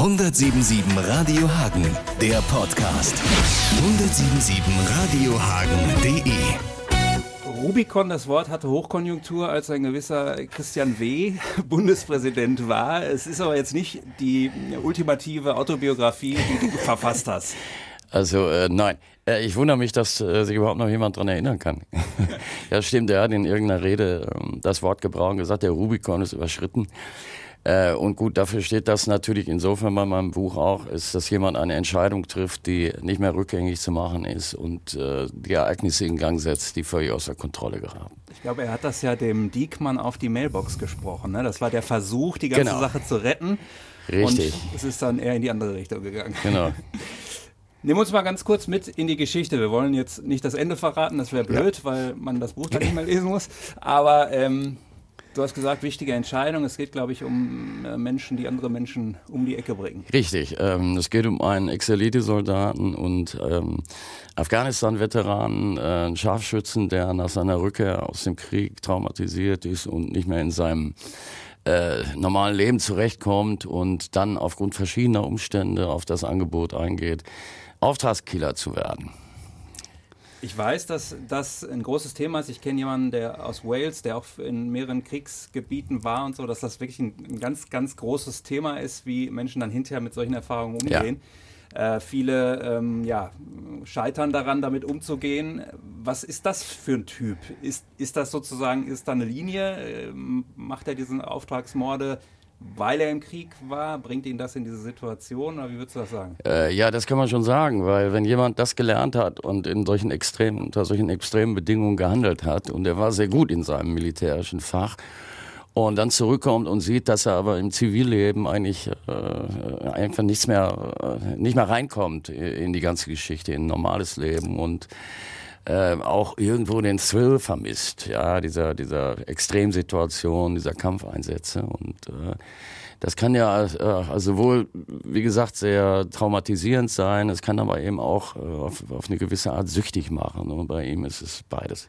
177 Radio Hagen, der Podcast. 177radiohagen.de Rubicon, das Wort hatte Hochkonjunktur, als ein gewisser Christian W. Bundespräsident war. Es ist aber jetzt nicht die ultimative Autobiografie, die du verfasst hast. Also äh, nein, äh, ich wundere mich, dass äh, sich überhaupt noch jemand daran erinnern kann. ja, stimmt, er hat in irgendeiner Rede äh, das Wort gebraucht und gesagt, der Rubicon ist überschritten. Äh, und gut, dafür steht das natürlich insofern bei meinem Buch auch, ist, dass jemand eine Entscheidung trifft, die nicht mehr rückgängig zu machen ist und äh, die Ereignisse in Gang setzt, die völlig außer Kontrolle geraten. Ich glaube, er hat das ja dem Diekmann auf die Mailbox gesprochen. Ne? Das war der Versuch, die ganze genau. Sache zu retten. Richtig. Und es ist dann eher in die andere Richtung gegangen. Genau. Nehmen wir uns mal ganz kurz mit in die Geschichte. Wir wollen jetzt nicht das Ende verraten, das wäre blöd, ja. weil man das Buch dann nicht mehr lesen muss. Aber ähm, Du hast gesagt, wichtige Entscheidung. Es geht, glaube ich, um äh, Menschen, die andere Menschen um die Ecke bringen. Richtig. Ähm, es geht um einen Ex-Elite-Soldaten und ähm, Afghanistan-Veteranen, äh, einen Scharfschützen, der nach seiner Rückkehr aus dem Krieg traumatisiert ist und nicht mehr in seinem äh, normalen Leben zurechtkommt und dann aufgrund verschiedener Umstände auf das Angebot eingeht, Auftragskiller zu werden. Ich weiß, dass das ein großes Thema ist. Ich kenne jemanden, der aus Wales, der auch in mehreren Kriegsgebieten war und so, dass das wirklich ein, ganz, ganz großes Thema ist, wie Menschen dann hinterher mit solchen Erfahrungen umgehen. Ja. Äh, viele ähm, ja, scheitern daran, damit umzugehen. Was ist das für ein Typ? Ist, ist das sozusagen, ist da eine Linie? Äh, macht er diesen Auftragsmorde? Weil er im Krieg war? Bringt ihn das in diese Situation oder wie würdest du das sagen? Äh, ja, das kann man schon sagen, weil wenn jemand das gelernt hat und in solchen extremen, unter solchen extremen Bedingungen gehandelt hat und er war sehr gut in seinem militärischen Fach und dann zurückkommt und sieht, dass er aber im Zivilleben eigentlich äh, einfach nichts mehr, äh, nicht mehr reinkommt in die ganze Geschichte, in ein normales Leben und äh, auch irgendwo den Thrill vermisst, ja, dieser, dieser Extremsituation, dieser Kampfeinsätze und äh, das kann ja äh, also wohl, wie gesagt, sehr traumatisierend sein. Es kann aber eben auch äh, auf, auf eine gewisse Art süchtig machen. Und bei ihm ist es beides.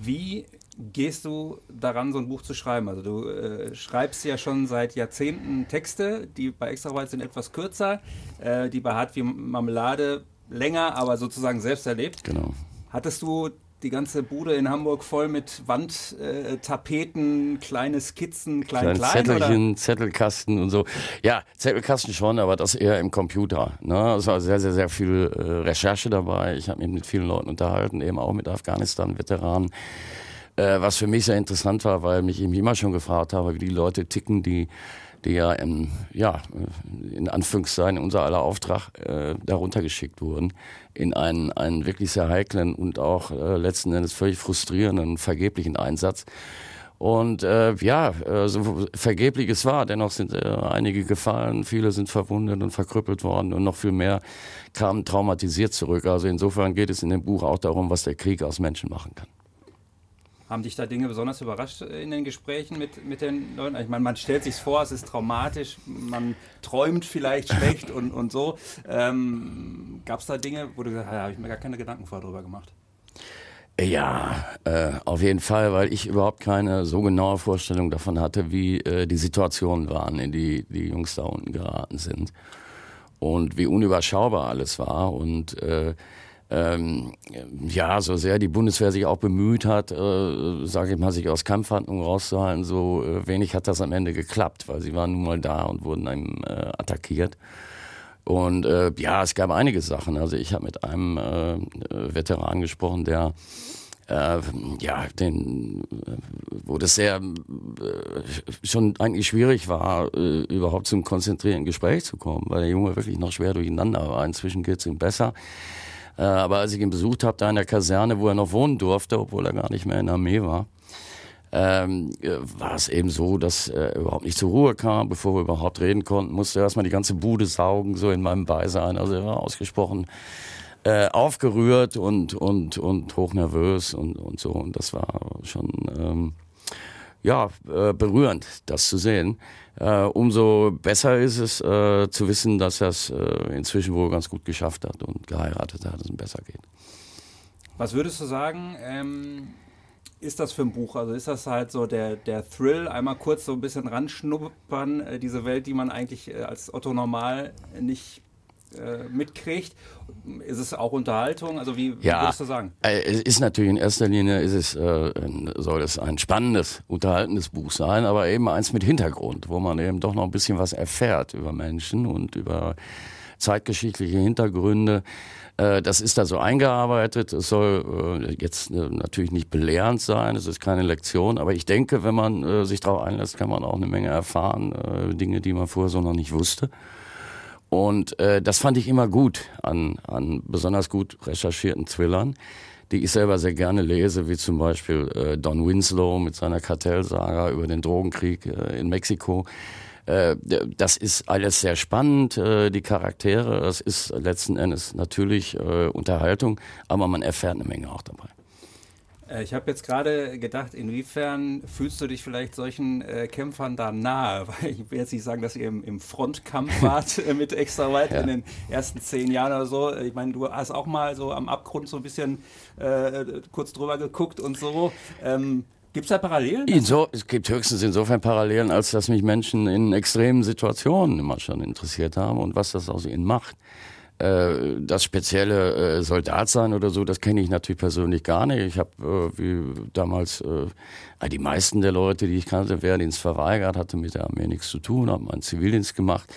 Wie gehst du daran, so ein Buch zu schreiben? Also du äh, schreibst ja schon seit Jahrzehnten Texte, die bei Extraarbeit sind etwas kürzer, äh, die bei Hart wie Marmelade länger, aber sozusagen selbst erlebt. Genau. Hattest du die ganze Bude in Hamburg voll mit Wandtapeten, äh, kleine Skizzen, klein, klein, klein Zettelchen, oder? Zettelkasten und so. Ja, Zettelkasten schon, aber das eher im Computer. Ne? Es war sehr, sehr, sehr viel äh, Recherche dabei. Ich habe mich mit vielen Leuten unterhalten, eben auch mit Afghanistan-Veteranen. Äh, was für mich sehr interessant war, weil mich eben immer schon gefragt habe, wie die Leute ticken, die die ja, in, ja in Anführungszeichen unser aller Auftrag äh, darunter geschickt wurden, in einen, einen wirklich sehr heiklen und auch äh, letzten Endes völlig frustrierenden, vergeblichen Einsatz. Und äh, ja, äh, so vergeblich es war, dennoch sind äh, einige gefallen, viele sind verwundet und verkrüppelt worden und noch viel mehr kamen traumatisiert zurück. Also insofern geht es in dem Buch auch darum, was der Krieg aus Menschen machen kann. Haben dich da Dinge besonders überrascht in den Gesprächen mit, mit den Leuten? Ich meine, man stellt sich vor, es ist traumatisch, man träumt vielleicht schlecht und, und so. Ähm, Gab es da Dinge, wo du gesagt hast, ja, habe ich mir gar keine Gedanken vorher drüber gemacht? Ja, äh, auf jeden Fall, weil ich überhaupt keine so genaue Vorstellung davon hatte, wie äh, die Situationen waren, in die die Jungs da unten geraten sind. Und wie unüberschaubar alles war. Und äh, ähm, ja, so sehr die Bundeswehr sich auch bemüht hat, äh, sage ich mal, sich aus Kampfhandlungen rauszuhalten, so äh, wenig hat das am Ende geklappt, weil sie waren nun mal da und wurden einem äh, attackiert. Und äh, ja, es gab einige Sachen. Also ich habe mit einem äh, Veteran gesprochen, der äh, ja, den, wo das sehr äh, schon eigentlich schwierig war, äh, überhaupt zum konzentrierten Gespräch zu kommen, weil der Junge wirklich noch schwer durcheinander war. Inzwischen geht es ihm besser. Äh, aber als ich ihn besucht habe, da in der Kaserne, wo er noch wohnen durfte, obwohl er gar nicht mehr in der Armee war, ähm, äh, war es eben so, dass er überhaupt nicht zur Ruhe kam, bevor wir überhaupt reden konnten, musste er erstmal die ganze Bude saugen, so in meinem Beisein. Also er war ausgesprochen äh, aufgerührt und, und, und hochnervös und, und so. Und das war schon ähm, ja, äh, berührend, das zu sehen. Äh, umso besser ist es äh, zu wissen, dass er es äh, inzwischen wohl ganz gut geschafft hat und geheiratet hat, dass es ihm besser geht. Was würdest du sagen, ähm, ist das für ein Buch? Also ist das halt so der, der Thrill, einmal kurz so ein bisschen ranschnuppern, äh, diese Welt, die man eigentlich äh, als Otto normal nicht äh, mitkriegt. Ist es auch Unterhaltung? Also wie, wie Ja. würdest du sagen? Äh, Es ist natürlich in erster Linie ist es, äh, ein- soll es ein spannendes, unterhaltendes Buch sein, aber eben eins mit Hintergrund, wo man eben doch noch ein bisschen was erfährt über Menschen und über zeitgeschichtliche Hintergründe. Das ist da so eingearbeitet. Es soll jetzt natürlich nicht belehrend sein, es ist keine Lektion, aber ich denke, wenn man sich darauf einlässt, kann man auch eine Menge erfahren, Dinge, die man vorher so noch nicht wusste. Und äh, das fand ich immer gut an, an besonders gut recherchierten Thrillern, die ich selber sehr gerne lese, wie zum Beispiel äh, Don Winslow mit seiner Kartellsaga über den Drogenkrieg äh, in Mexiko. Äh, das ist alles sehr spannend, äh, die Charaktere. Es ist letzten Endes natürlich äh, Unterhaltung, aber man erfährt eine Menge auch dabei. Äh, Ich habe jetzt gerade gedacht, inwiefern fühlst du dich vielleicht solchen äh, Kämpfern da nahe? Weil ich will jetzt nicht sagen, dass ihr im, im Frontkampf wart äh, mit Extra Weit in den ersten zehn Jahren oder so. Ich meine, du hast auch mal so am Abgrund so ein bisschen äh, kurz drüber geguckt und so. Ähm, Gibt es da Parallelen? Inso, es gibt höchstens insofern Parallelen, als dass mich Menschen in extremen Situationen immer schon interessiert haben und was das aus ihnen macht. Äh, das spezielle äh, Soldat sein oder so, das kenne ich natürlich persönlich gar nicht. Ich habe, äh, wie damals, äh, die meisten der Leute, die ich kannte, Wehrdienst verweigert, hatte mit der Armee nichts zu tun, habe meinen Zivildienst gemacht.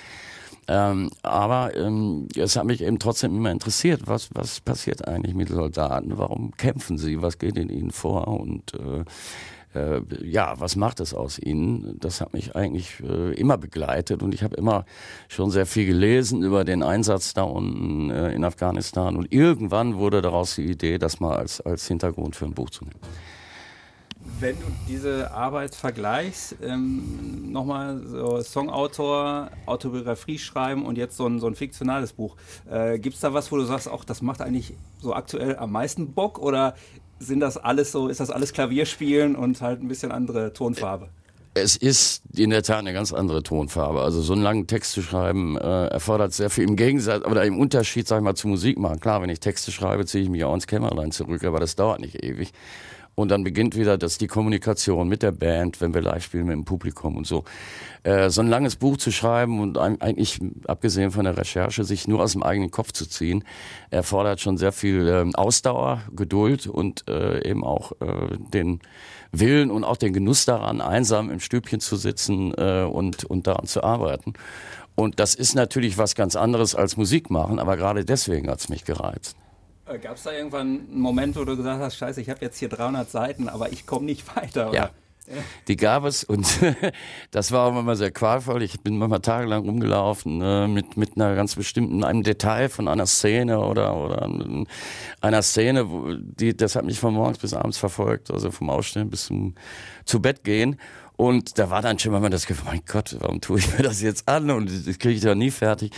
Ähm, aber ähm, es hat mich eben trotzdem immer interessiert, was, was passiert eigentlich mit Soldaten, warum kämpfen sie, was geht in ihnen vor und äh, äh, ja, was macht es aus ihnen? Das hat mich eigentlich äh, immer begleitet und ich habe immer schon sehr viel gelesen über den Einsatz da unten äh, in Afghanistan und irgendwann wurde daraus die Idee, das mal als, als Hintergrund für ein Buch zu nehmen. Wenn du diese Arbeit vergleichst, ähm, nochmal so Songautor, Autobiografie schreiben und jetzt so ein, so ein fiktionales Buch, äh, gibt es da was, wo du sagst, auch das macht eigentlich so aktuell am meisten Bock oder sind das alles so, ist das alles Klavierspielen und halt ein bisschen andere Tonfarbe? Es ist in der Tat eine ganz andere Tonfarbe. Also so einen langen Text zu schreiben äh, erfordert sehr viel. Im Gegensatz oder im Unterschied, sag ich mal, zu Musik machen. Klar, wenn ich Texte schreibe, ziehe ich mich auch ins Kämmerlein zurück, aber das dauert nicht ewig. Und dann beginnt wieder das die Kommunikation mit der Band, wenn wir live spielen mit dem Publikum und so. Äh, so ein langes Buch zu schreiben und eigentlich, abgesehen von der Recherche, sich nur aus dem eigenen Kopf zu ziehen, erfordert schon sehr viel ähm, Ausdauer, Geduld und äh, eben auch äh, den Willen und auch den Genuss daran, einsam im Stübchen zu sitzen äh, und, und daran zu arbeiten. Und das ist natürlich was ganz anderes als Musik machen, aber gerade deswegen hat's mich gereizt. Gab es da irgendwann einen Moment, wo du gesagt hast, scheiße, ich habe jetzt hier 300 Seiten, aber ich komme nicht weiter? Oder? Ja. Die gab es und das war auch manchmal sehr qualvoll. Ich bin manchmal tagelang rumgelaufen äh, mit, mit einer ganz bestimmten, einem Detail von einer Szene oder, oder einer Szene, die, das hat mich von morgens bis abends verfolgt, also vom Aufstehen bis zum zu Bett gehen. Und da war dann schon mal das Gefühl, mein Gott, warum tue ich mir das jetzt an? Und das kriege ich doch nie fertig.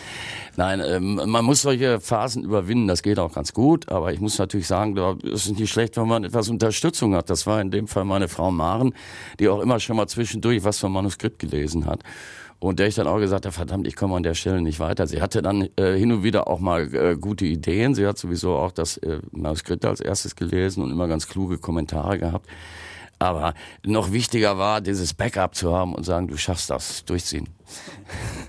Nein, ähm, man muss solche Phasen überwinden, das geht auch ganz gut. Aber ich muss natürlich sagen, da ist es nicht schlecht, wenn man etwas Unterstützung hat. Das war in dem Fall meine Frau Maren, die auch immer schon mal zwischendurch was vom Manuskript gelesen hat. Und der ich dann auch gesagt habe, verdammt, ich komme an der Stelle nicht weiter. Sie hatte dann äh, hin und wieder auch mal äh, gute Ideen. Sie hat sowieso auch das äh, Manuskript als erstes gelesen und immer ganz kluge Kommentare gehabt. Aber noch wichtiger war, dieses Backup zu haben und sagen, du schaffst das, durchziehen.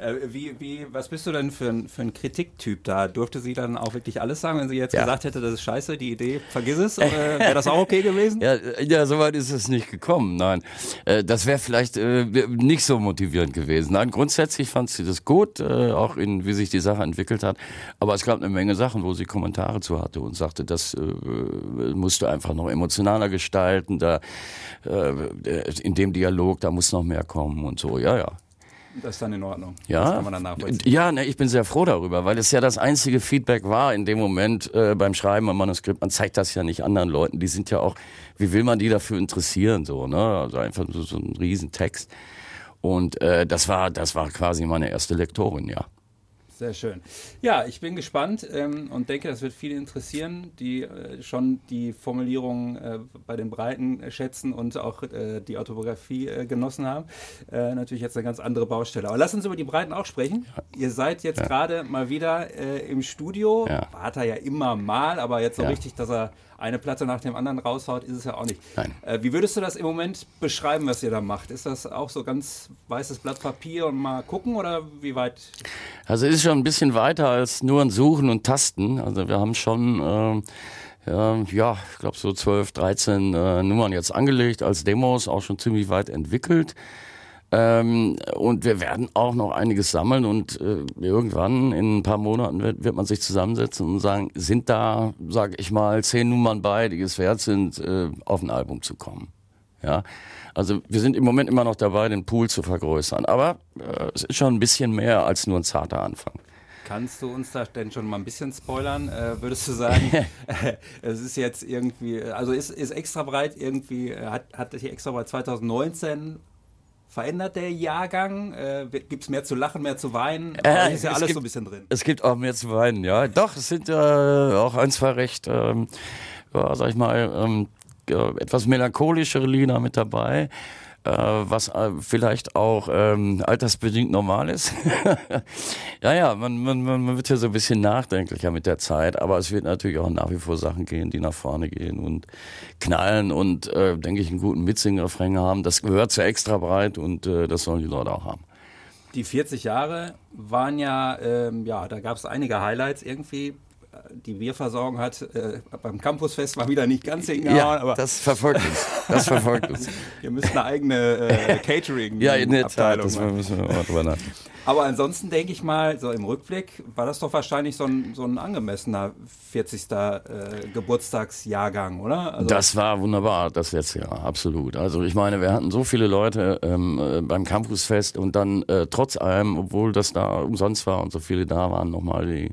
Äh, wie, wie, was bist du denn für ein, für ein Kritiktyp da? Durfte sie dann auch wirklich alles sagen, wenn sie jetzt Ja. gesagt hätte, das ist scheiße, die Idee, vergiss es? Äh, Wäre das auch okay gewesen? Ja, ja, soweit ist es nicht gekommen. Nein, äh, das wäre vielleicht äh, nicht so motivierend gewesen. Nein, grundsätzlich fand sie das gut, äh, auch in wie sich die Sache entwickelt hat. Aber es gab eine Menge Sachen, wo sie Kommentare zu hatte und sagte, das äh, musst du einfach noch emotionaler gestalten. Da äh, in dem Dialog, da muss noch mehr kommen und so. Ja, ja. Das ist dann in Ordnung. Ja, Das kann man dann nachvollziehen. ja ne, ich bin sehr froh darüber, weil es ja das einzige Feedback war in dem Moment äh, beim Schreiben am Manuskript. Man zeigt das ja nicht anderen Leuten. Die sind ja auch, wie will man die dafür interessieren so, ne? Also einfach so, so ein Riesentext. Und äh, das war, das war quasi meine erste Lektorin, ja. Sehr schön. Ja, ich bin gespannt ähm, und denke, das wird viele interessieren, die äh, schon die Formulierung äh, bei den Breiten schätzen und auch äh, die Autobiografie äh, genossen haben. Äh, natürlich jetzt eine ganz andere Baustelle. Aber lass uns über die Breiten auch sprechen. Ja. Ihr seid jetzt ja. gerade mal wieder äh, im Studio. Ja. Hat er ja immer mal, aber jetzt so richtig, dass er eine Platte nach dem anderen raushaut, ist es ja auch nicht. Nein. Äh, wie würdest du das im Moment beschreiben, was ihr da macht? Ist das auch so ganz weißes Blatt Papier und mal gucken oder wie weit? Also es ist schon ein bisschen weiter als nur ein Suchen und Tasten. Also wir haben schon äh, ja, ich glaube so 12, 13 äh, Nummern jetzt angelegt als Demos, auch schon ziemlich weit entwickelt. Ähm, und wir werden auch noch einiges sammeln und äh, irgendwann in ein paar Monaten wird, wird man sich zusammensetzen und sagen, sind da, sag ich mal, zehn Nummern bei, die es wert sind, äh, auf ein Album zu kommen. Ja, also wir sind im Moment immer noch dabei, den Pool zu vergrößern, aber äh, es ist schon ein bisschen mehr als nur ein zarter Anfang. Kannst du uns da denn schon mal ein bisschen spoilern? Äh, würdest du sagen, es ist jetzt irgendwie, also ist, ist extra breit irgendwie, hat, hat die extra breit 2019 verändert der Jahrgang? Äh, gibt es mehr zu lachen, mehr zu weinen? Äh, ist ja alles gibt, so ein bisschen drin. Es gibt auch mehr zu weinen, ja. Doch, es sind äh, auch ein, zwei recht, ähm, ja, sag ich mal, ähm, etwas melancholischere Lieder mit dabei. Äh, was äh, vielleicht auch ähm, altersbedingt normal ist. ja, ja, man, man, man wird ja so ein bisschen nachdenklicher mit der Zeit, aber es wird natürlich auch nach wie vor Sachen gehen, die nach vorne gehen und knallen und, äh, denke ich, einen guten Mitsingerrefrain haben. Das gehört zu extra breit und äh, das sollen die Leute auch haben. Die 40 Jahre waren ja, ähm, ja, da gab es einige Highlights irgendwie die Bierversorgung hat äh, beim Campusfest mal wieder nicht ganz hingehauen. Ja, aber das verfolgt uns. Das verfolgt uns. Ihr müsst eine eigene äh, Catering Ja, in der Tat, das müssen wir mal drüber nachdenken. Aber ansonsten denke ich mal, so im Rückblick war das doch wahrscheinlich so ein, so ein angemessener 40. Äh, Geburtstagsjahrgang, oder? Also das war wunderbar, das letzte Jahr, absolut. Also ich meine, wir hatten so viele Leute ähm, äh, beim Campusfest und dann äh, trotz allem, obwohl das da umsonst war und so viele da waren, nochmal die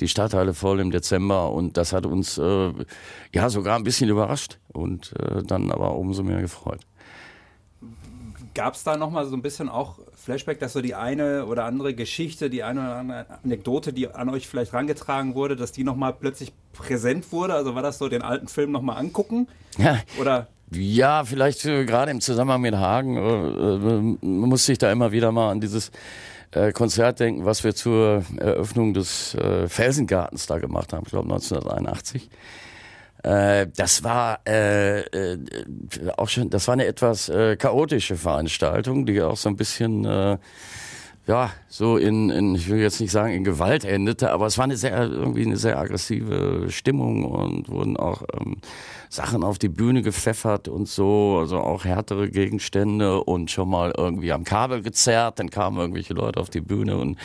die Stadtteile voll im Dezember und das hat uns äh, ja sogar ein bisschen überrascht und äh, dann aber umso mehr gefreut. Gab es da nochmal so ein bisschen auch Flashback, dass so die eine oder andere Geschichte, die eine oder andere Anekdote, die an euch vielleicht rangetragen wurde, dass die nochmal plötzlich präsent wurde? Also war das so den alten Film nochmal angucken? Ja. Oder? Ja, vielleicht äh, gerade im Zusammenhang mit Hagen äh, äh, muss sich da immer wieder mal an dieses äh, Konzert denken, was wir zur Eröffnung des äh, Felsengartens da gemacht haben, ich glaube 1981. Äh, das war äh, äh, auch schon, das war eine etwas chaotische Veranstaltung, die auch so ein bisschen ja, so in, in, ich will jetzt nicht sagen in Gewalt endete, aber es war eine sehr, irgendwie eine sehr aggressive Stimmung und wurden auch ähm, Sachen auf die Bühne gepfeffert und so, also auch härtere Gegenstände und schon mal irgendwie am Kabel gezerrt, dann kamen irgendwelche Leute auf die Bühne und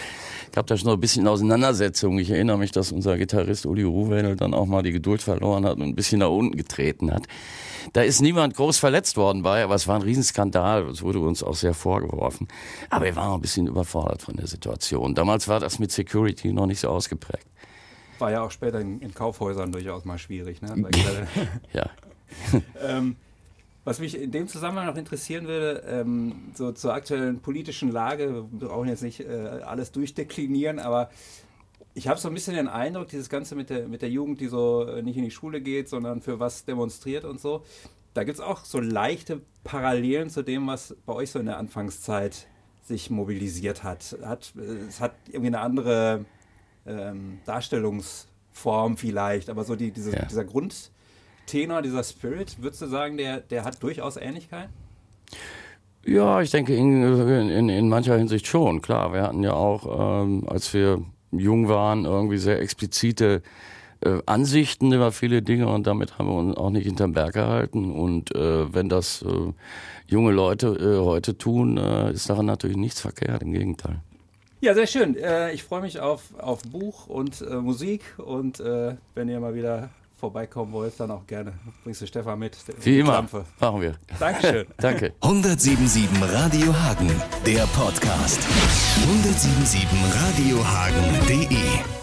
ich habe da schon noch ein bisschen Auseinandersetzung. Ich erinnere mich, dass unser Gitarrist Uli Ruhwedel dann auch mal die Geduld verloren hat und ein bisschen nach unten getreten hat. Da ist niemand groß verletzt worden bei, aber es war ein Riesenskandal. Es wurde uns auch sehr vorgeworfen. Aber wir waren ein bisschen überfordert von der Situation. Damals war das mit Security noch nicht so ausgeprägt. War ja auch später in, in Kaufhäusern durchaus mal schwierig. Ne? ja. ähm, was mich in dem Zusammenhang noch interessieren würde, ähm, so zur aktuellen politischen Lage, wir brauchen jetzt nicht äh, alles durchdeklinieren, aber ich habe so ein bisschen den Eindruck, dieses Ganze mit der, mit der Jugend, die so äh, nicht in die Schule geht, sondern für was demonstriert und so, da gibt es auch so leichte Parallelen zu dem, was bei euch so in der Anfangszeit sich mobilisiert hat. hat äh, es hat irgendwie eine andere ähm, Darstellungsform vielleicht, aber so die, diese, ja. dieser Grundtenor, dieser Spirit, würdest du sagen, der, der hat durchaus Ähnlichkeit? Ja, ich denke in, in, in mancher Hinsicht schon, klar. Wir hatten ja auch, ähm, als wir jung waren, irgendwie sehr explizite äh, Ansichten über viele Dinge und damit haben wir uns auch nicht hinterm Berg gehalten. Und äh, wenn das äh, junge Leute äh, heute tun, äh, ist daran natürlich nichts verkehrt, im Gegenteil. Ja, sehr schön. Äh, ich freue mich auf, auf Buch und Musik und wenn ihr mal wieder vorbeikommen wollt, dann auch gerne. Bringst du Stefan mit. Wie immer. Klampfe. Machen wir. Dankeschön. Danke. 1077 Radio Hagen, der Podcast. 1077radiohagen.de